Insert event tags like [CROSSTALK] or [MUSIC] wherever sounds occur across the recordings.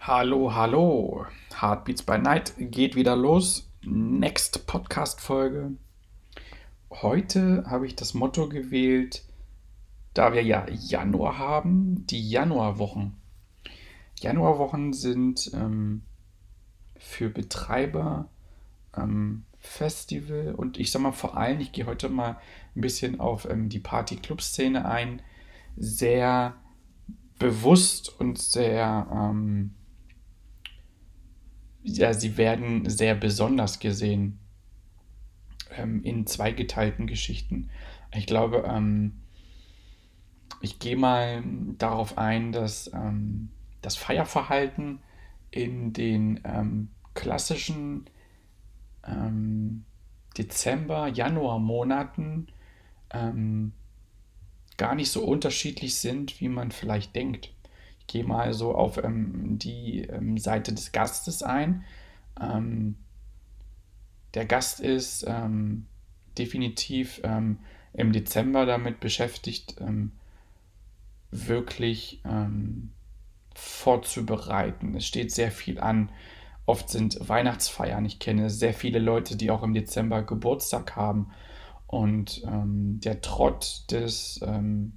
Hallo, hallo. Heartbeats by Night geht wieder los. Next Podcast-Folge. Heute habe ich das Motto gewählt, da wir ja Januar haben, die Januarwochen. Januarwochen sind ähm, für Betreiber ähm, Festival und ich sag mal vor allem, ich gehe heute mal ein bisschen auf ähm, die Party-Club-Szene ein, sehr bewusst und sehr ähm, ja, sie werden sehr besonders gesehen ähm, in zweigeteilten Geschichten. Ich glaube, ähm, ich gehe mal darauf ein, dass ähm, das Feierverhalten in den ähm, klassischen ähm, Dezember, Januar Monaten ähm, gar nicht so unterschiedlich sind, wie man vielleicht denkt gehe mal so auf ähm, die ähm, Seite des Gastes ein. Ähm, der Gast ist ähm, definitiv ähm, im Dezember damit beschäftigt, ähm, wirklich vorzubereiten. Es steht sehr viel an. Oft sind Weihnachtsfeiern. Ich kenne sehr viele Leute, die auch im Dezember Geburtstag haben. Und der Trott des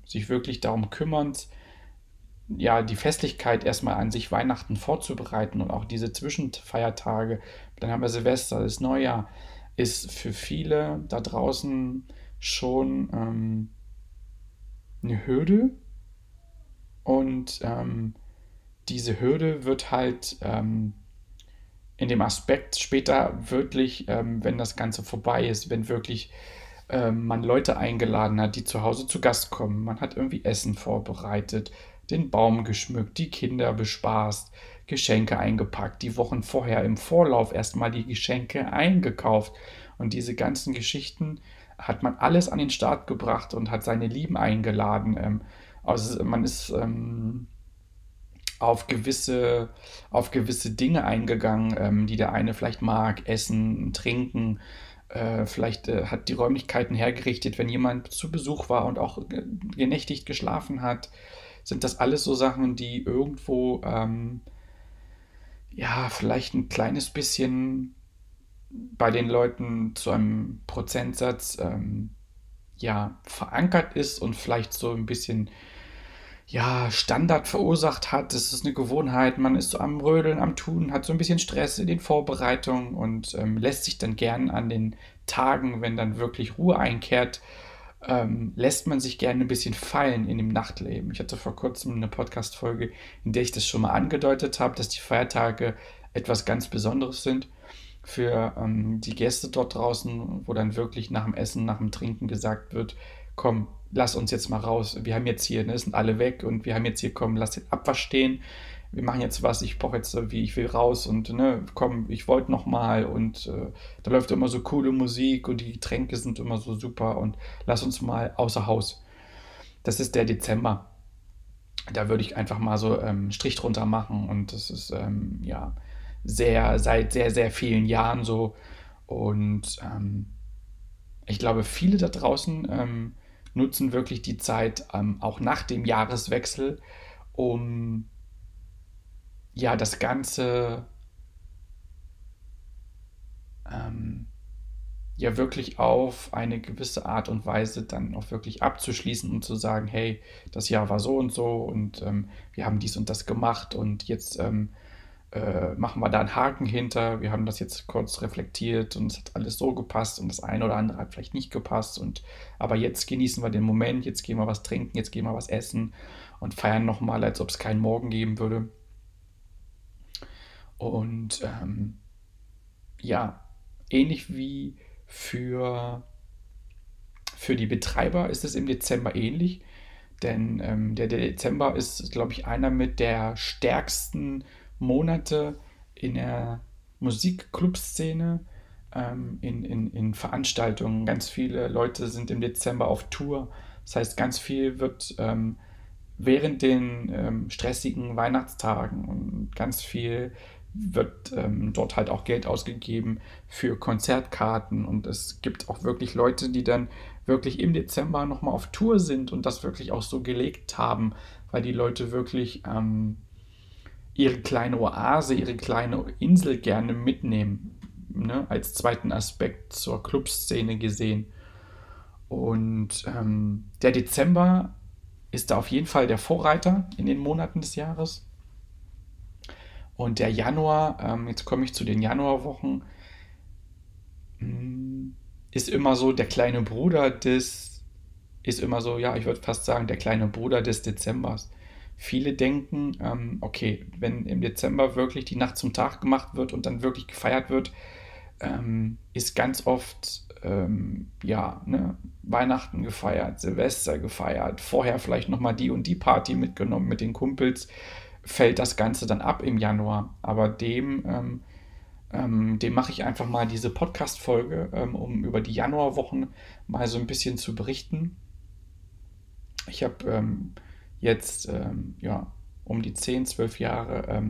sich wirklich darum kümmerns, ja, die Festlichkeit erstmal an sich Weihnachten vorzubereiten und auch diese Zwischenfeiertage, dann haben wir Silvester, das Neujahr, ist für viele da draußen schon ähm, eine Hürde. Und ähm, diese Hürde wird halt ähm, in dem Aspekt später wirklich, ähm, wenn das Ganze vorbei ist, wenn wirklich ähm, man Leute eingeladen hat, die zu Hause zu Gast kommen, man hat irgendwie Essen vorbereitet, den Baum geschmückt, die Kinder bespaßt, Geschenke eingepackt, die Wochen vorher im Vorlauf erstmal die Geschenke eingekauft. Und diese ganzen Geschichten hat man alles an den Start gebracht und hat seine Lieben eingeladen. Ähm, also man ist ähm, auf gewisse, auf gewisse Dinge eingegangen, ähm, die der eine vielleicht mag, essen, trinken. Äh, vielleicht äh, hat die Räumlichkeiten hergerichtet, wenn jemand zu Besuch war und auch genächtigt geschlafen hat sind das alles so Sachen, die irgendwo, ähm, ja, vielleicht ein kleines bisschen bei den Leuten zu einem Prozentsatz, ähm, ja, verankert ist und vielleicht so ein bisschen, ja, Standard verursacht hat. Das ist eine Gewohnheit, man ist so am Rödeln, am Tun, hat so ein bisschen Stress in den Vorbereitungen und ähm, lässt sich dann gern an den Tagen, wenn dann wirklich Ruhe einkehrt, ähm, lässt man sich gerne ein bisschen fallen in dem Nachtleben. Ich hatte vor kurzem eine Podcast-Folge, in der ich das schon mal angedeutet habe, dass die Feiertage etwas ganz Besonderes sind für ähm, die Gäste dort draußen, wo dann wirklich nach dem Essen, nach dem Trinken gesagt wird, komm, lass uns jetzt mal raus. Wir haben jetzt hier, ne, sind alle weg und wir haben jetzt hier, komm, lass den Abwasch stehen wir machen jetzt was, ich brauche jetzt, wie ich will raus und ne, komm, ich wollte noch mal und äh, da läuft immer so coole Musik und die Getränke sind immer so super und lass uns mal außer Haus. Das ist der Dezember. Da würde ich einfach mal so ähm, Strich drunter machen und das ist ähm, ja sehr, seit sehr, sehr vielen Jahren so und ähm, ich glaube, viele da draußen ähm, nutzen wirklich die Zeit ähm, auch nach dem Jahreswechsel, um ja, das Ganze ähm, ja wirklich auf eine gewisse Art und Weise dann auch wirklich abzuschließen und zu sagen, hey, das Jahr war so und so und ähm, wir haben dies und das gemacht und jetzt ähm, äh, machen wir da einen Haken hinter. Wir haben das jetzt kurz reflektiert und es hat alles so gepasst und das eine oder andere hat vielleicht nicht gepasst und aber jetzt genießen wir den Moment, jetzt gehen wir was trinken, jetzt gehen wir was essen und feiern nochmal, als ob es keinen Morgen geben würde. Und ähm, ja, ähnlich wie für Für die Betreiber ist es im Dezember ähnlich, denn ähm, der Dezember ist, glaube ich, einer mit der stärksten Monate in der Musikclub-Szene, ähm, in, in, in Veranstaltungen. Ganz viele Leute sind im Dezember auf Tour. Das heißt, ganz viel wird ähm, während den ähm, stressigen Weihnachtstagen und ganz viel wird ähm, dort halt auch Geld ausgegeben für Konzertkarten und es gibt auch wirklich Leute, die dann wirklich im Dezember nochmal auf Tour sind und das wirklich auch so gelegt haben, weil die Leute wirklich ähm, ihre kleine Oase, ihre kleine Insel gerne mitnehmen, ne, als zweiten Aspekt zur Clubszene gesehen. Und ähm, der Dezember ist da auf jeden Fall der Vorreiter in den Monaten des Jahres. Und der Januar, ähm, jetzt komme ich zu den Januarwochen, hm, ist immer so der kleine Bruder des, ist immer so, ja, ich würde fast sagen, der kleine Bruder des Dezembers. Viele denken, ähm, okay, wenn im Dezember wirklich die Nacht zum Tag gemacht wird und dann wirklich gefeiert wird, ähm, ist ganz oft ähm, ja, ne, Weihnachten gefeiert, Silvester gefeiert, vorher vielleicht nochmal die und die Party mitgenommen mit den Kumpels, fällt das Ganze dann ab im Januar. Aber dem, ähm, ähm, dem mache ich einfach mal diese Podcast-Folge, ähm, um über die Januarwochen mal so ein bisschen zu berichten. Ich habe ähm, jetzt ähm, ja, um die 10, 12 Jahre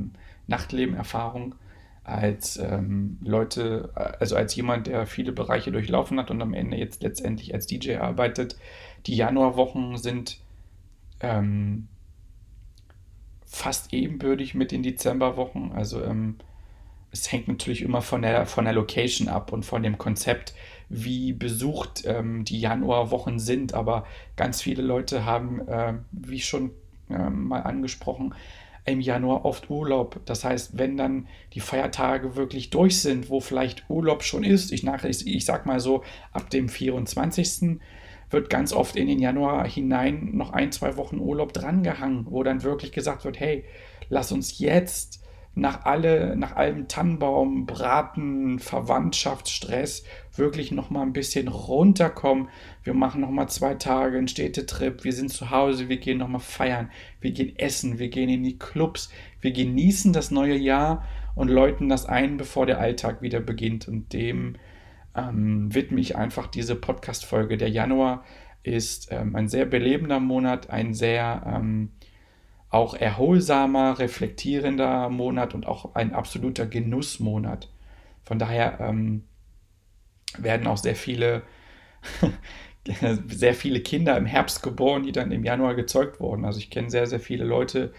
Nachtleben-Erfahrung als ähm, Leute, also als jemand, der viele Bereiche durchlaufen hat und am Ende jetzt letztendlich als DJ arbeitet. Die Januarwochen sind ähm, fast ebenbürtig mit den Dezemberwochen. Also ähm, es hängt natürlich immer von der, von der Location ab und von dem Konzept, wie besucht ähm, die Januarwochen sind. Aber ganz viele Leute haben, äh, wie schon äh, mal angesprochen, im Januar oft Urlaub. Das heißt, wenn dann die Feiertage wirklich durch sind, wo vielleicht Urlaub schon ist, ich, nach, ich, ich sag mal so, ab dem 24. wird ganz oft in den Januar hinein noch ein, zwei Wochen Urlaub drangehangen, wo dann wirklich gesagt wird, hey, lass uns jetzt nach, alle, nach allem Tannenbaum, Braten, Verwandtschaftsstress wirklich noch mal ein bisschen runterkommen. Wir machen noch mal zwei Tage einen Städtetrip. Wir sind zu Hause, wir gehen noch mal feiern, wir gehen essen, wir gehen in die Clubs, wir genießen das neue Jahr und läuten das ein, bevor der Alltag wieder beginnt. Und dem ähm, widme ich einfach diese Podcast-Folge. Der Januar ist ähm, ein sehr belebender Monat, ein sehr ähm, auch erholsamer, reflektierender Monat und auch ein absoluter Genussmonat. Von daher ähm, werden auch sehr viele, [LAUGHS] sehr viele Kinder im Herbst geboren, die dann im Januar gezeugt wurden. Also ich kenne sehr, sehr viele Leute,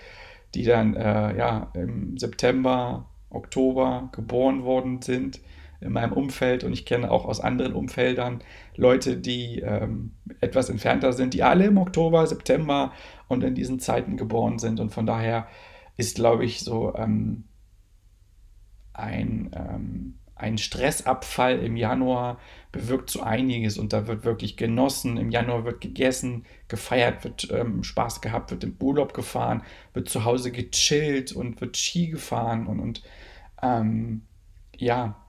die dann äh, ja, im September, Oktober geboren worden sind in meinem Umfeld und ich kenne auch aus anderen Umfeldern Leute, die ähm, etwas entfernter sind, die alle im Oktober, September und in diesen Zeiten geboren sind. Und von daher ist, glaube ich, so ähm, ein, ähm, ein Stressabfall im Januar bewirkt so einiges und da wird wirklich genossen. Im Januar wird gegessen, gefeiert, wird ähm, Spaß gehabt, wird im Urlaub gefahren, wird zu Hause gechillt und wird Ski gefahren und, und ähm, ja,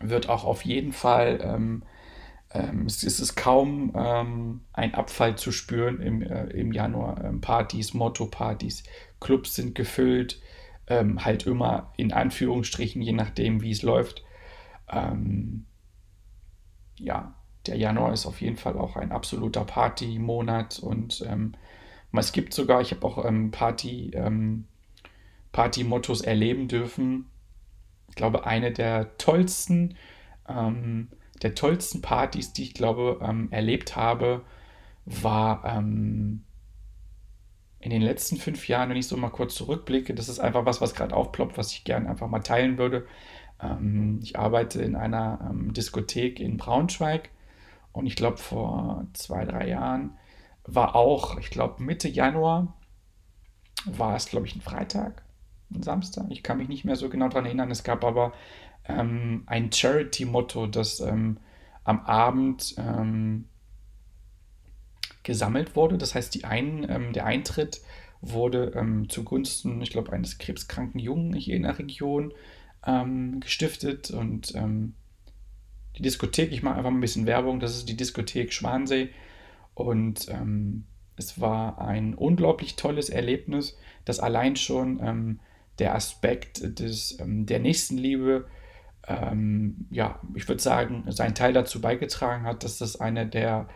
wird auch auf jeden Fall ähm, ähm, es, ist kaum ähm, ein Abfall zu spüren im, äh, im Januar. Ähm, Partys, Motto-Partys, Clubs sind gefüllt, ähm, halt immer in Anführungsstrichen, je nachdem, wie es läuft. Ähm, ja, der Januar ist auf jeden Fall auch ein absoluter Party-Monat und ähm, es gibt sogar, ich habe auch Party, Party-Mottos erleben dürfen. Ich glaube, eine der tollsten ähm, der tollsten Partys, die ich glaube ähm, erlebt habe, war ähm, in den letzten fünf Jahren, wenn ich so mal kurz zurückblicke, das ist einfach was, was gerade aufploppt, was ich gerne einfach mal teilen würde. Ähm, ich arbeite in einer ähm, Diskothek in Braunschweig und ich glaube vor zwei, drei Jahren war auch, ich glaube Mitte Januar, war es glaube ich ein Freitag, Samstag, ich kann mich nicht mehr so genau daran erinnern, es gab aber ähm, ein Charity-Motto, das ähm, am Abend ähm, gesammelt wurde. Das heißt, die ein, ähm, der Eintritt wurde ähm, zugunsten, ich glaube, eines krebskranken Jungen hier in der Region ähm, gestiftet und die Diskothek, ich mache einfach ein bisschen Werbung, das ist die Diskothek Schwansee. Und es war ein unglaublich tolles Erlebnis, das allein schon der Aspekt des, ähm, der Nächstenliebe, ähm, ja, ich würde sagen, seinen Teil dazu beigetragen hat, dass das eine der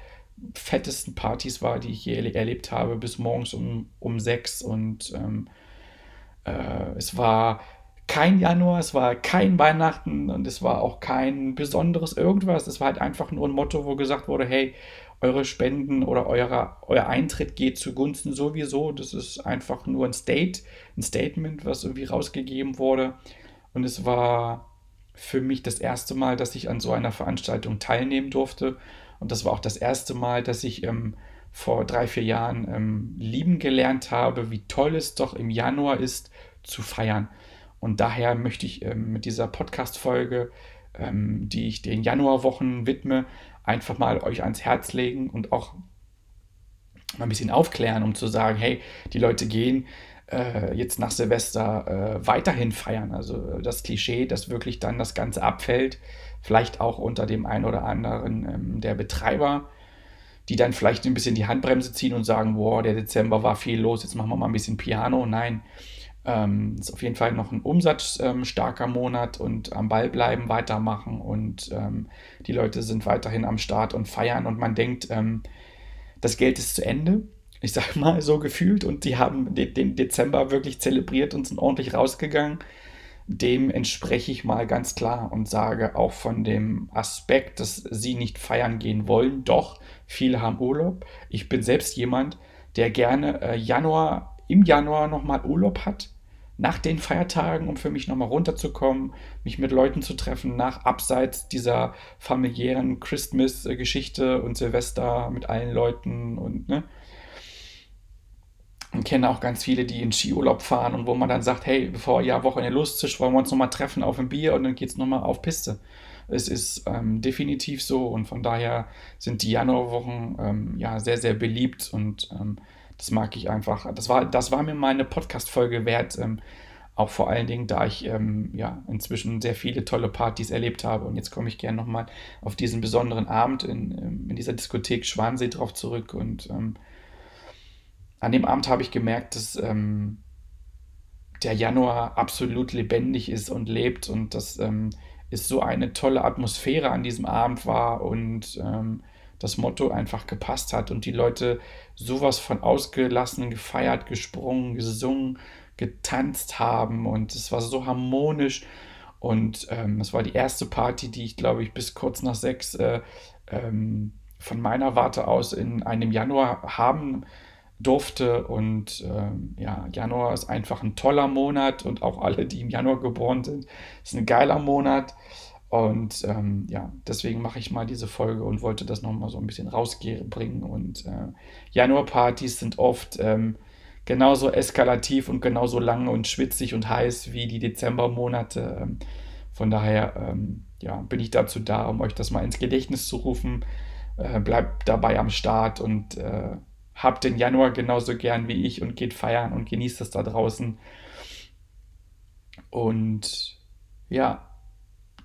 fettesten Partys war, die ich je erlebt habe, bis morgens um, um sechs. Und ähm, äh, es war kein Januar, es war kein Weihnachten und es war auch kein besonderes irgendwas. Es war halt einfach nur ein Motto, wo gesagt wurde, hey, eure Spenden oder euer, euer Eintritt geht zugunsten sowieso. Das ist einfach nur ein State, ein Statement, was irgendwie rausgegeben wurde. Und es war für mich das erste Mal, dass ich an so einer Veranstaltung teilnehmen durfte. Und das war auch das erste Mal, dass ich ähm, vor drei, vier Jahren ähm, lieben gelernt habe, wie toll es doch im Januar ist, zu feiern. Und daher möchte ich ähm, mit dieser Podcast-Folge, ähm, die ich den Januarwochen widme, einfach mal euch ans Herz legen und auch mal ein bisschen aufklären, um zu sagen, hey, die Leute gehen äh, jetzt nach Silvester äh, weiterhin feiern. Also das Klischee, dass wirklich dann das Ganze abfällt, vielleicht auch unter dem einen oder anderen ähm, der Betreiber, die dann vielleicht ein bisschen die Handbremse ziehen und sagen, boah, der Dezember war viel los, jetzt machen wir mal ein bisschen Piano. Nein, ähm, ist auf jeden Fall noch ein umsatzstarker ähm, Monat und am Ball bleiben, weitermachen und ähm, die Leute sind weiterhin am Start und feiern und man denkt, ähm, das Geld ist zu Ende. Ich sag [LAUGHS] mal so gefühlt und die haben den Dezember wirklich zelebriert und sind ordentlich rausgegangen. Dem entspreche ich mal ganz klar und sage auch von dem Aspekt, dass sie nicht feiern gehen wollen. Doch, viele haben Urlaub. Ich bin selbst jemand, der gerne äh, Januar, im Januar nochmal Urlaub hat nach den Feiertagen, um für mich nochmal runterzukommen, mich mit Leuten zu treffen, nach abseits dieser familiären Christmas-Geschichte und Silvester mit allen Leuten und ne. Und kenne auch ganz viele, die in Skiurlaub fahren und wo man dann sagt, hey, bevor ja Wochenende lustig, wollen wir uns nochmal treffen auf ein Bier und dann geht es nochmal auf Piste. Es ist ähm, definitiv so und von daher sind die Januarwochen ähm, ja sehr, sehr beliebt und ähm, das mag ich einfach. Das war, das war mir meine Podcast-Folge wert. Ähm, auch vor allen Dingen, da ich ähm, ja inzwischen sehr viele tolle Partys erlebt habe. Und jetzt komme ich gerne nochmal auf diesen besonderen Abend in, ähm, in dieser Diskothek Schwansee drauf zurück. Und ähm, an dem Abend habe ich gemerkt, dass ähm, der Januar absolut lebendig ist und lebt und dass ähm, es so eine tolle Atmosphäre an diesem Abend war und ähm, das Motto einfach gepasst hat und die Leute sowas von ausgelassen, gefeiert, gesprungen, gesungen, getanzt haben und es war so harmonisch und ähm, es war die erste Party, die ich glaube ich bis kurz nach sechs äh, ähm, von meiner Warte aus in einem Januar haben durfte und ähm, ja, Januar ist einfach ein toller Monat und auch alle, die im Januar geboren sind, ist ein geiler Monat und ähm, ja, deswegen mache ich mal diese Folge und wollte das nochmal so ein bisschen rausbringen. Und äh, Januarpartys sind oft ähm, genauso eskalativ und genauso lang und schwitzig und heiß wie die Dezembermonate. Ähm, von daher ähm, ja, bin ich dazu da, um euch das mal ins Gedächtnis zu rufen. Äh, bleibt dabei am Start und äh, habt den Januar genauso gern wie ich und geht feiern und genießt es da draußen. Und ja,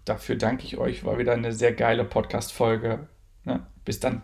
dafür danke ich euch. War wieder eine sehr geile Podcast-Folge. Ne? Bis dann.